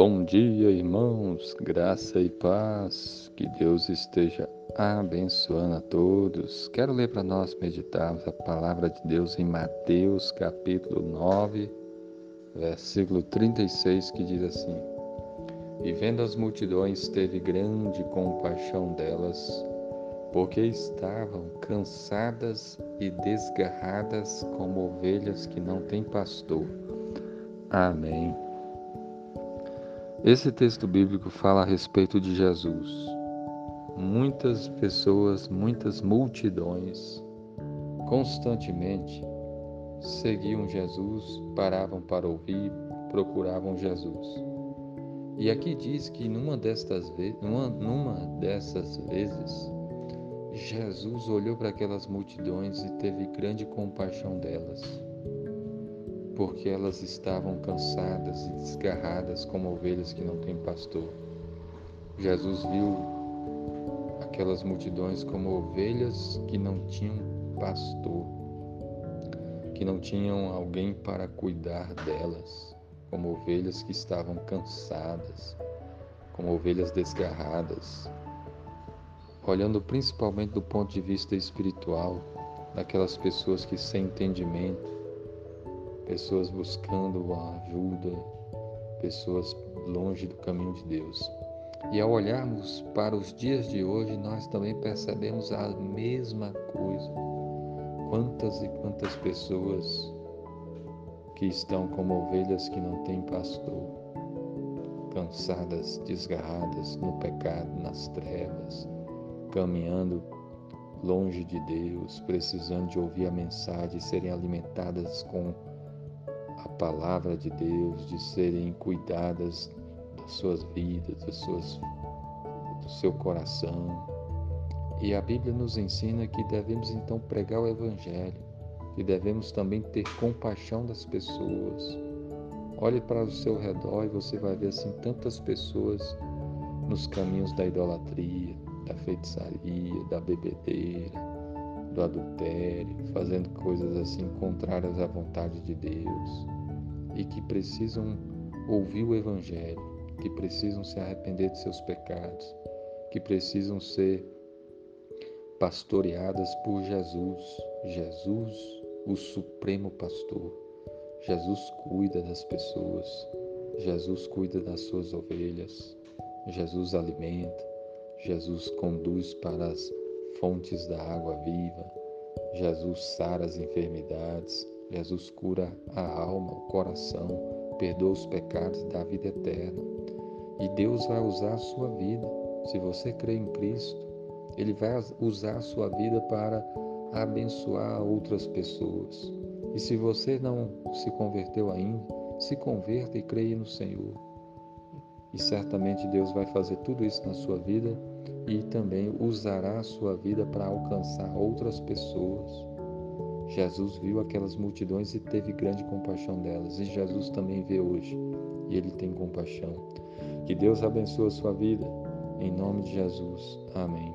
Bom dia, irmãos, graça e paz, que Deus esteja abençoando a todos. Quero ler para nós meditarmos a palavra de Deus em Mateus, capítulo 9, versículo 36, que diz assim: E vendo as multidões, teve grande compaixão delas, porque estavam cansadas e desgarradas como ovelhas que não têm pastor. Amém. Esse texto bíblico fala a respeito de Jesus. Muitas pessoas, muitas multidões, constantemente seguiam Jesus, paravam para ouvir, procuravam Jesus. E aqui diz que numa destas vezes, numa, numa dessas vezes, Jesus olhou para aquelas multidões e teve grande compaixão delas porque elas estavam cansadas e desgarradas como ovelhas que não têm pastor. Jesus viu aquelas multidões como ovelhas que não tinham pastor, que não tinham alguém para cuidar delas, como ovelhas que estavam cansadas, como ovelhas desgarradas. Olhando principalmente do ponto de vista espiritual, daquelas pessoas que sem entendimento, pessoas buscando a ajuda, pessoas longe do caminho de Deus. E ao olharmos para os dias de hoje, nós também percebemos a mesma coisa. Quantas e quantas pessoas que estão como ovelhas que não têm pastor, cansadas, desgarradas no pecado, nas trevas, caminhando longe de Deus, precisando de ouvir a mensagem, serem alimentadas com palavra de Deus, de serem cuidadas das suas vidas, das suas, do seu coração. E a Bíblia nos ensina que devemos então pregar o Evangelho, que devemos também ter compaixão das pessoas. Olhe para o seu redor e você vai ver assim tantas pessoas nos caminhos da idolatria, da feitiçaria, da bebedeira, do adultério, fazendo coisas assim contrárias à vontade de Deus e que precisam ouvir o Evangelho, que precisam se arrepender de seus pecados, que precisam ser pastoreadas por Jesus. Jesus, o Supremo Pastor. Jesus cuida das pessoas, Jesus cuida das suas ovelhas, Jesus alimenta, Jesus conduz para as fontes da água viva. Jesus sara as enfermidades. Jesus cura a alma, o coração, perdoa os pecados dá vida eterna. E Deus vai usar a sua vida. Se você crê em Cristo, Ele vai usar a sua vida para abençoar outras pessoas. E se você não se converteu ainda, se converta e creia no Senhor. E certamente Deus vai fazer tudo isso na sua vida e também usará a sua vida para alcançar outras pessoas. Jesus viu aquelas multidões e teve grande compaixão delas, e Jesus também vê hoje, e ele tem compaixão. Que Deus abençoe a sua vida, em nome de Jesus. Amém.